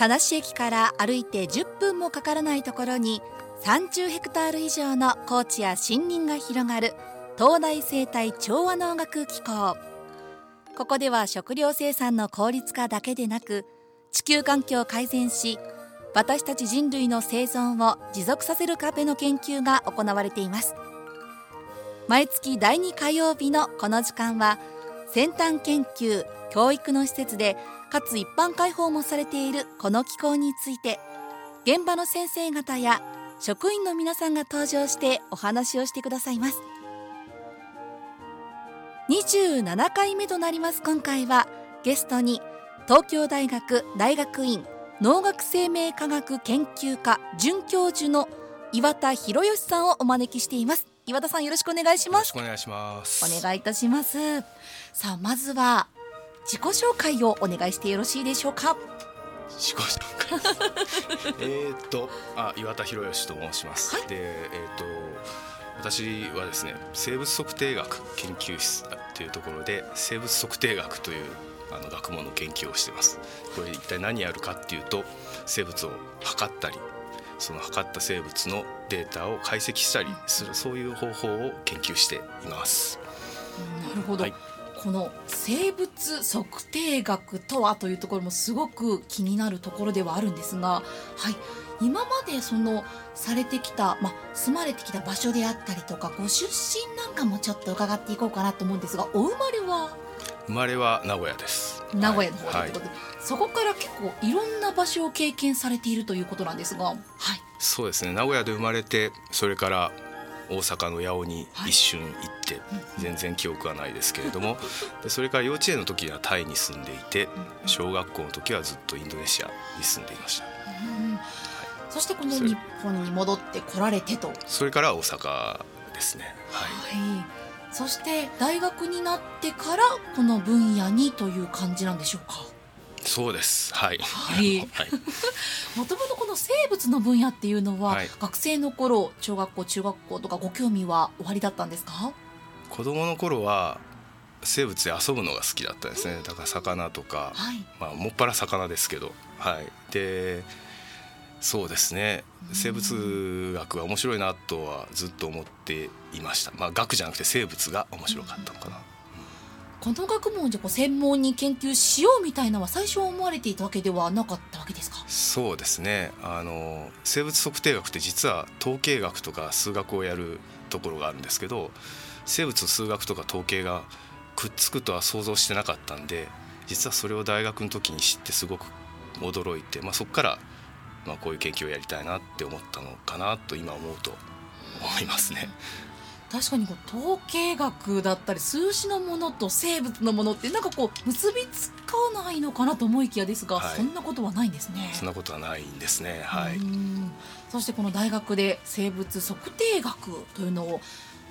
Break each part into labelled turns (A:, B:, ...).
A: 田無駅から歩いて10分もかからないところに30ヘクタール以上の高地や森林が広がる東大生態調和農学機構。ここでは食料生産の効率化だけでなく地球環境を改善し私たち人類の生存を持続させる壁の研究が行われています。毎月第2火曜日のこの時間は先端研究教育の施設でかつ一般開放もされているこの機構について現場の先生方や職員の皆さんが登場してお話をしてくださいます。27回目となります今回はゲストに東京大学大学院農学生命科学研究科准教授の岩田博義さんをお招きしています。岩田さんよろしくお願いします。
B: よろしくお願いします。
A: お願いいたします。さあまずは自己紹介をお願いしてよろしいでしょうか？
B: 自己紹介。えっとあ岩田博義と申します、はい、でえっ、ー、と私はですね生物測定学研究室というところで生物測定学というあの学問の研究をしてます。これ一体何やるかっていうと生物を測ったりその測った生物のデータを解析したりするそういう方法を研究しています。
A: なるほど、はいこの生物測定学とはというところもすごく気になるところではあるんですが、はい、今までそのされてきた、まあ、住まれてきた場所であったりとかご出身なんかもちょっと伺っていこうかなと思うんですがお生まれは？
B: 生まれは名古屋です。
A: 名古屋の方とい。うことで、はい、そこから結構いろんな場所を経験されているということなんですが、はい、
B: そうですね。名古屋で生まれてそれから大阪の八尾に一瞬行って、はい、全然記憶はないですけれども でそれから幼稚園の時はタイに住んでいて小学校の時はずっとインドネシアに住んでいました。
A: そしてこの日本に戻ってこられてと？
B: それから大阪ですね。
A: はい、はい、そして大学になってからこの分野にという感じなんでしょうか？
B: そうですはい。
A: はい。もともとこの生物の分野っていうのは、はい、学生の頃小学校中学校とかご興味はおありだったんですか？
B: 子供の頃は生物で遊ぶのが好きだったんですね。だから魚とか、はい、まあもっぱら魚ですけど、はい。で。そうですね生物学が面白いなとはずっと思っていました、まあ、学じゃなくて生物が面白かったのかな、
A: この学問じゃ専門に研究しようみたいなのは最初思われていたわけではなかったわけですか？
B: そうですねあの生物測定学って実は統計学とか数学をやるところがあるんですけど生物数学とか統計がくっつくとは想像してなかったんで実はそれを大学の時に知ってすごく驚いて、まあ、そこから、まあ、こういう研究をやりたいなって思ったのかなと今思うと思いますね。
A: 確かにこう統計学だったり数字のものと生物のものってなんかこう結びつかないのかなと思いきやですが、はい、そんなことはないんですね。
B: そんなことはないんですね。はい。
A: そしてこの大学で生物測定学というのを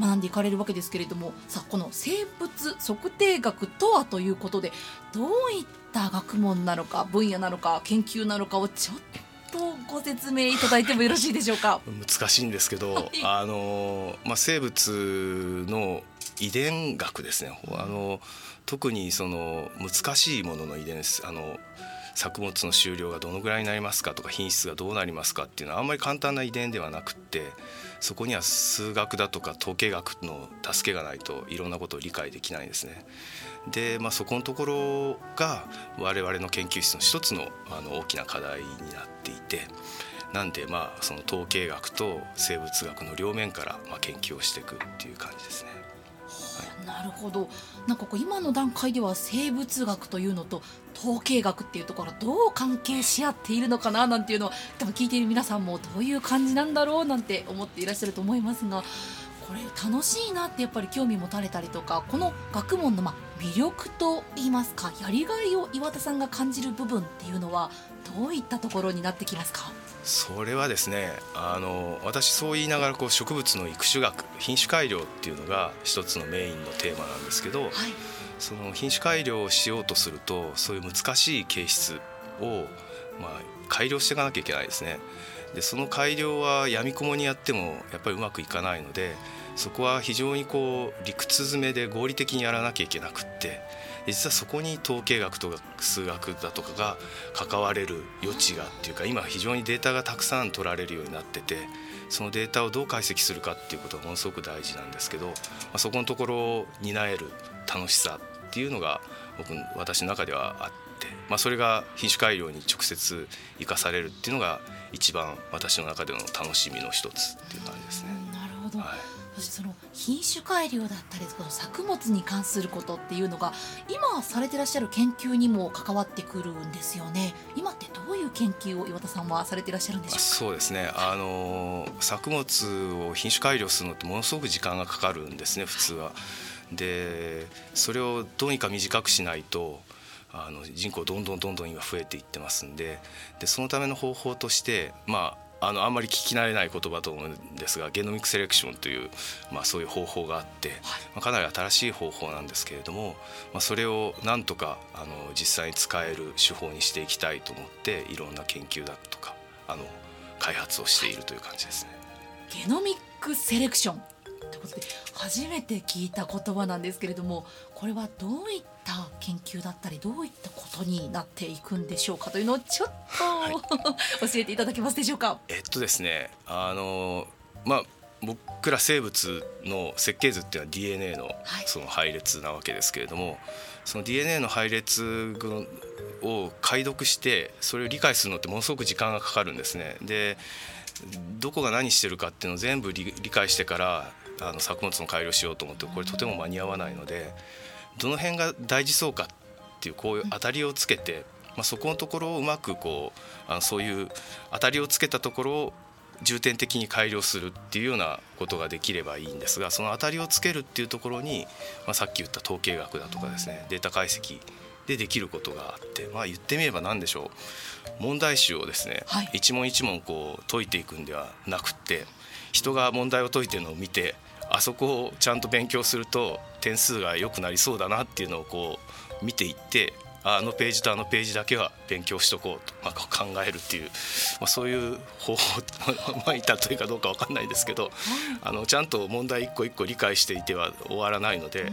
A: 学んでいかれるわけですけれどもさあこの生物測定学とはということでどういった学問なのか分野なのか研究なのかをちょっととご説明いただいてもよろしいでしょうか？
B: 難しいんですけど、はい、あのまあ、生物の遺伝学ですね。あの特にその難しいものの遺伝あの作物の収量がどのぐらいになりますかとか品質がどうなりますかっていうのはあんまり簡単な遺伝ではなくってそこには数学だとか統計学の助けがないといろんなことを理解できないんですね。で、まあ、そこのところが我々の研究室の一つのあの大きな課題になっていてなんでまあその統計学と生物学の両面からまあ研究をしていくっていう感じですね。
A: なるほど。なんかこう今の段階では生物学というのと統計学っていうところどう関係し合っているのかななんていうのは多分聞いている皆さんもどういう感じなんだろうなんて思っていらっしゃると思いますがこれ楽しいなってやっぱり興味持たれたりとかこの学問のま魅力といいますかやりがいを岩田さんが感じる部分っていうのはどういったところになってきますか？
B: それはですねあの私そう言いながらこう植物の育種学品種改良っていうのが一つのメインのテーマなんですけど、はい、その品種改良をしようとするとそういう難しい形質を、まあ、改良していかなきゃいけないですね。でその改良はやみくもにやってもやっぱりうまくいかないのでそこは非常にこう理屈詰めで合理的にやらなきゃいけなくって実はそこに統計学とか数学だとかが関われる余地がっていうか今非常にデータがたくさん取られるようになっててそのデータをどう解析するかっていうことがものすごく大事なんですけど、まあ、そこのところを担える楽しさっていうのが僕私の中ではあって、まあ、それが品種改良に直接生かされるっていうのが一番私の中での楽しみの一つっていう感じですね。
A: なるほど、はいそしてその品種改良だったりこの作物に関することっていうのが今されてらっしゃる研究にも関わってくるんですよね。今ってどういう研究を岩田さんはされていらっしゃるんでしょうか？
B: そうですね。あの作物を品種改良するのってものすごく時間がかかるんですね普通は。でそれをどうにか短くしないとあの人口どんどんどんどん今増えていってますんで。でそのための方法としてまああのあんまり聞き慣れない言葉と思うんですがゲノミックセレクションという、まあ、そういう方法があって、はい、まあ、かなり新しい方法なんですけれども、まあ、それをなんとかあの実際に使える手法にしていきたいと思っていろんな研究だとかあの開発をしているという感じですね。
A: ゲノミックセレクションということで初めて聞いた言葉なんですけれどもこれはどういった研究だったりどういったことになっていくんでしょうかというのをちょっと、はい、教えていただけますでしょうか？
B: えっとですねあのまあ僕ら生物の設計図っていうのは DNA のその配列なわけですけれども、はい、その DNA の配列を解読してそれを理解するのってものすごく時間がかかるんですね。でどこが何してるかっていうのを全部理解してからあの作物の改良しようと思ってこれとても間に合わないのでどの辺が大事そうかっていうこういう当たりをつけて、まあ、そこのところをうまくこうあのそういう当たりをつけたところを重点的に改良するっていうようなことができればいいんですがその当たりをつけるっていうところに、まあ、さっき言った統計学だとかですねデータ解析でできることがあってまあ言ってみれば何でしょう。問題集をですね、はい、一問一問こう解いていくんではなくって人が問題を解いてるのを見てあそこをちゃんと勉強すると点数が良くなりそうだなっていうのをこう見ていってあのページとあのページだけは勉強しとこうと、まあ、考えるっていう、まあ、そういう方法まあいたというかどうか分かんないですけどあのちゃんと問題一個一個理解していては終わらないので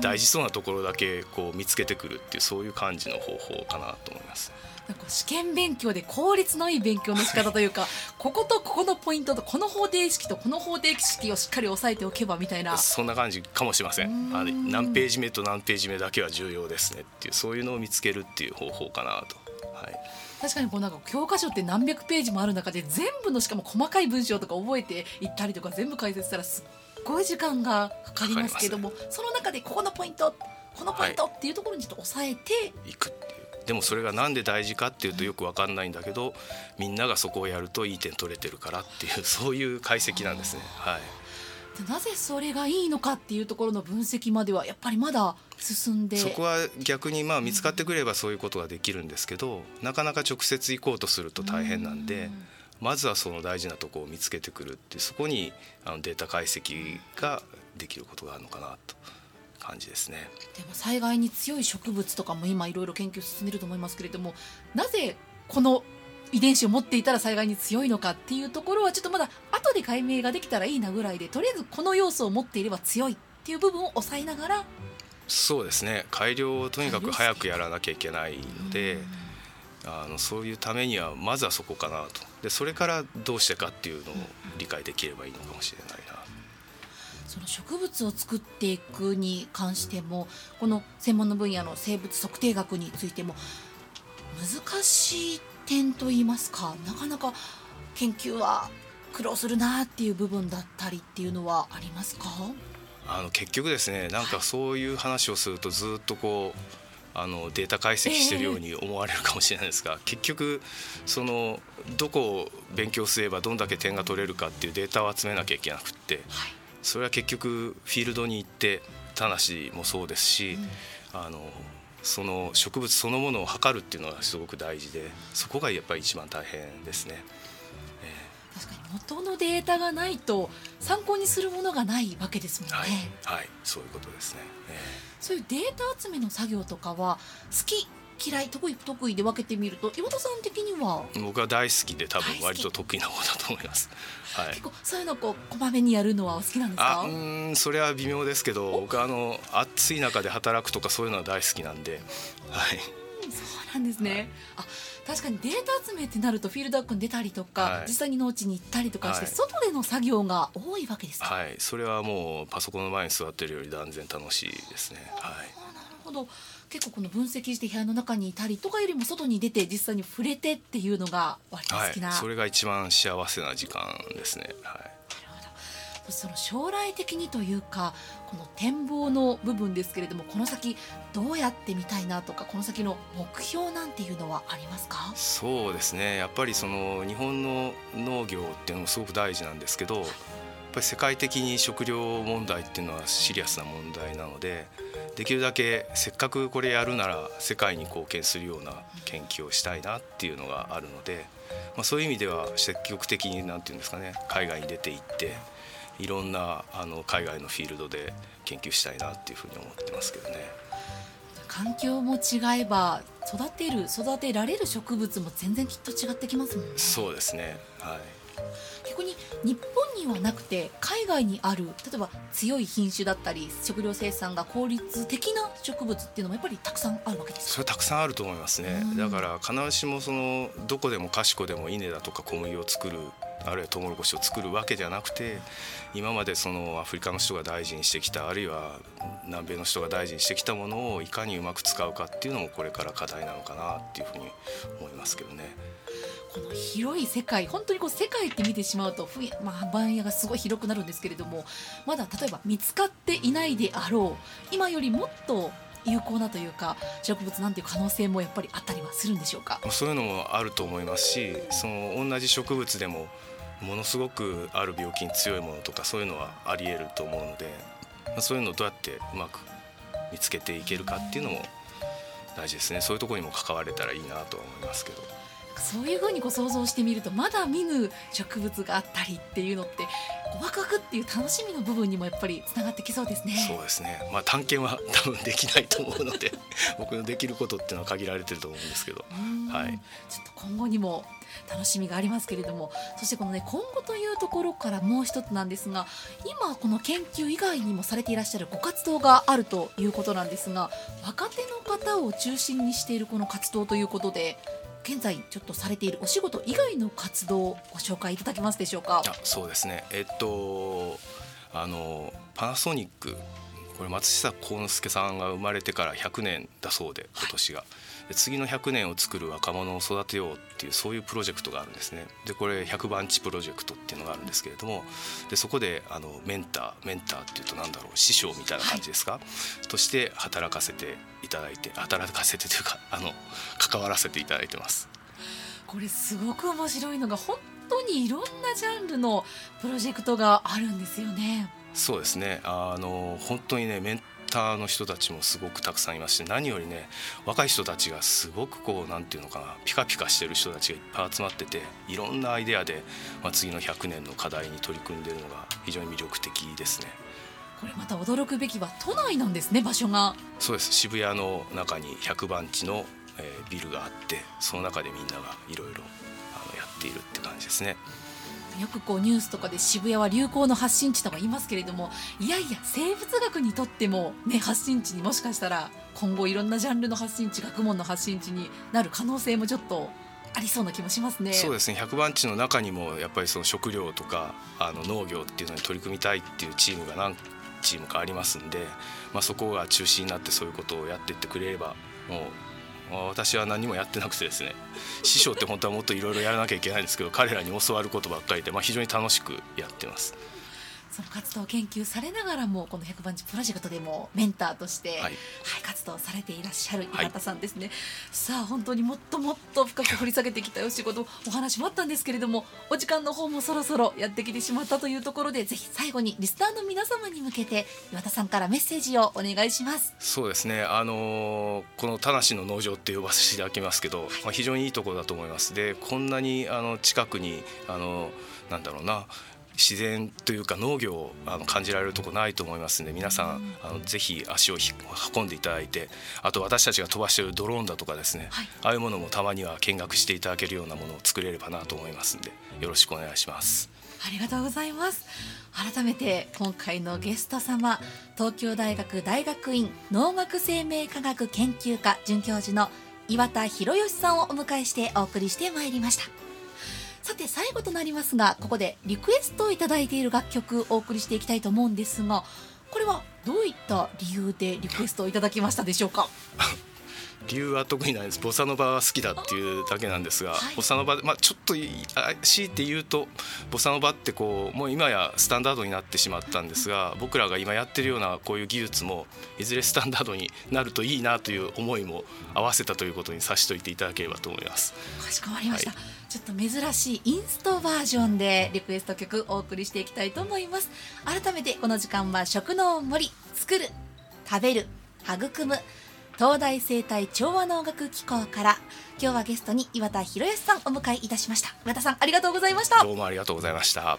B: 大事そうなところだけこう見つけてくるっていうそういう感じの方法かなと思います。
A: なんか試験勉強で効率のいい勉強の仕方というかこことここのポイントとこの方程式とこの方程式をしっかり押さえておけばみたいな
B: そんな感じかもしれませんあ何ページ目と何ページ目だけは重要ですねっていうそういうのを見つけるっていう方法かなと。はい
A: 確かにこうなんか教科書って何百ページもある中で全部のしかも細かい文章とか覚えていったりとか全部解説したらすっごい時間がかかりますけどもその中でここのポイントこのポイントっていうところにちょっと抑えて
B: いくっていう。でもそれが何で大事かっていうとよく分かんないんだけどみんながそこをやるといい点取れてるからっていう そういう解析なんですね。はい。
A: なぜそれがいいのかっていうところの分析まではやっぱりまだ進んで
B: そこは逆にまあ見つかってくればそういうことができるんですけど、なかなか直接行こうとすると大変なんで。まずはその大事なところを見つけてくるってそこにあのデータ解析ができることがあるのかなと感じですね。
A: でも災害に強い植物とかも今いろいろ研究進んでると思いますけれどもなぜこの遺伝子を持っていたら災害に強いのかっていうところはちょっとまだ後で解明ができたらいいなぐらいでとりあえずこの要素を持っていれば強いっていう部分を抑えながら。
B: そうですね。改良をとにかく早くやらなきゃいけないのであのそういうためにはまずはそこかなと。でそれからどうしてかっていうのを理解できればいいのかもしれないな。
A: その植物を作っていくに関してもこの専門の分野の生物測定学についても難しい点といいますかなかなか研究は苦労するなっていう部分だったりっていうのはありますか？
B: あの結局ですねなんかそういう話をするとずっとこうあのデータ解析してるように思われるかもしれないですが、えー、結局そのどこを勉強すればどんだけ点が取れるかっていうデータを集めなきゃいけなくって、はい。それは結局フィールドに行って田無もそうですし、うん、あのその植物そのものを測るっていうのがすごく大事でそこがやっぱり一番大変ですね。
A: 元のデータがないと参考にするものがないわけですもんね。
B: はい、はい、そういうことですね。え
A: ー、そういうデータ集めの作業とかは好きっ嫌い得意不得意で分けてみると岩田さん的には？
B: 僕は大好きで多分割と得意な方だと思います。はい、
A: 結構そういうのこうこまめにやるのはお好きなんですか？
B: あうんそれは微妙ですけど僕はあの暑い中で働くとかそういうのは大好きなんで、はい、
A: そうなんですね、あ確かにデータ集めってなるとフィールドワークに出たりとか、
B: はい
A: 実際に農地に行ったりとかして、
B: はい
A: 外での作業が多いわけですか、
B: はい、それはもうパソコンの前に座ってるより断然楽しいですね。はい。
A: なるほど結構この分析して部屋の中にいたりとかよりも外に出て実際に触れてっていうのが割と
B: はい
A: 好きな、、
B: それが一番幸せな時間ですね。はい。
A: その将来的にというかこの展望の部分ですけれどもこの先どうやってみたいなとかこの先の目標なんていうのはありますか？
B: そうですね。やっぱりその日本の農業っていうのもすごく大事なんですけど、やっぱり世界的に食料問題っていうのはシリアスな問題なので、できるだけせっかくこれやるなら世界に貢献するような研究をしたいなっていうのがあるので、まあそういう意味では積極的になんていうんですかね、海外に出て行って。いろんなあの海外のフィールドで研究したいなっていうふうに思ってますけどね。
A: 環境も違えば育てる育てられる植物も全然きっと違ってきますもんね
B: そうですね。はい。
A: 逆に日本にはなくて海外にある例えば強い品種だったり食料生産が効率的な植物っていうのもやっぱりたくさんあるわけです
B: それたくさんあると思いますね、
A: うん
B: だから必ずしもそのどこでもかしこでも稲だとか小麦を作るあるいはトウモロコシを作るわけじゃなくて今までそのアフリカの人が大事にしてきたあるいは南米の人が大事にしてきたものをいかにうまく使うかっていうのもこれから課題なのかなっていうふうに思いますけどね。
A: この広い世界本当にこう世界って見てしまうとふや、まあ、番野がすごい広くなるんですけれどもまだ例えば見つかっていないであろう今よりもっと有効なというか植物なんていう可能性もやっぱりあったりはするんでしょうか？
B: そういうのもあると思いますしその同じ植物でもものすごくある病気に強いものとかそういうのはありえると思うので、そういうのをどうやってうまく見つけていけるかっていうのも大事ですねそういうところにも関われたらいいなとは思いますけど。
A: そういうふうにこう想像してみるとまだ見ぬ植物があったりっていうのってワクワクっていう楽しみの部分にもやっぱりつながってきそうですね。
B: そうですね、まあ、探検は 多分できないと思うので 僕のできることっていうのは限られてると思うんですけど、
A: うん。
B: はい。
A: ちょっと今後にも楽しみがありますけれども。そしてこのね今後というところからもう一つなんですが今この研究以外にもされていらっしゃるご活動があるということなんですが若手の方を中心にしているこの活動ということで現在ちょっとされているお仕事以外の活動をご紹介いただけますでしょうか？
B: あそうですね。えっとあのパナソニックこれ松下幸之助さんが生まれてから100年だそうで今年が、で次の100年を作る若者を育てようっていうそういうプロジェクトがあるんですね。でこれ100番地プロジェクトっていうのがあるんですけれどもでそこであのメンターメンターっていうとなんだろう師匠みたいな感じですか、として働かせていただいて働かせてというかあの関わらせていただいてます。
A: これすごく面白いのが本当にいろんなジャンルのプロジェクトがあるんですよね。
B: そうですね。あの本当にねメンターの人たちもすごくたくさんいまして何よりね若い人たちがすごくこうなんていうのかなピカピカしてる人たちがいっぱい集まってていろんなアイデアで、まあ、次の100年の課題に取り組んでるのが非常に魅力的ですね。
A: これまた驚くべきは都内なんですね場所が。
B: そうです渋谷の中に100番地の、えービルがあってその中でみんながいろいろやっているって感じですね。
A: よくこうニュースとかで渋谷は流行の発信地とか言いますけれどもいやいや生物学にとっても、ね、発信地にもしかしたら今後いろんなジャンルの発信地学問の発信地になる可能性もちょっとありそうな気もしますね。
B: そうですね100番地の中にもやっぱりその食料とかあの農業っていうのに取り組みたいっていうチームが何チームかありますんで、まあ、そこが中心になってそういうことをやっていってくれればもう私は何もやってなくてですね師匠って本当はもっといろいろやらなきゃいけないんですけど彼らに教わることばっかりで、まあ、非常に楽しくやってます。
A: その活動を研究されながらもこの100番地プロジェクトでもメンターとして、は
B: はいい
A: 活動されていらっしゃる
B: はい。
A: 岩田さんですね、さあ本当にもっともっと深く掘り下げていきたいお仕事お話もあったんですけれどもお時間の方もそろそろやってきてしまったというところでぜひ最後にリスナーの皆様に向けて岩田さんからメッセージをお願いします。
B: そうですね、あのーこの田無の農場って呼ばせていただきますけど、まあ、非常にいいところだと思います。でこんなにあの近くにあのなんだろうな自然というか農業をあの感じられるとこないと思いますので皆さんあのぜひ足を運んでいただいてあと私たちが飛ばしているドローンだとかですね、はい、ああいうものもたまには見学していただけるようなものを作れればなと思いますのでよろしくお願いします。
A: ありがとうございます。改めて今回のゲスト様東京大学大学院農学生命科学研究科准教授の岩田博義さんをお迎えしてお送りしてまいりましたさて最後となりますがここでリクエストを頂いている楽曲お送りしていきたいと思うんですがこれはどういった理由でリクエストをいただきましたでしょうか？
B: 理由は特にないです。ボサノバが好きだっていうだけなんですが、はい、ボサノバまあ、ちょっと強いて言うとボサノバってこうもう今やスタンダードになってしまったんですが僕らが今やってるようなこういう技術もいずれスタンダードになるといいなという思いも合わせたということにさしといていただければと思います。
A: かしこまりました、はい、ちょっと珍しいインストバージョンでリクエスト曲お送りしていきたいと思います。改めてこの時間は食の森作る食べる育む東大生態調和能楽機構から今日はゲストに岩田博康さんお迎えいたしました。岩田さんありがとうございました。
B: どうもありがとうございました。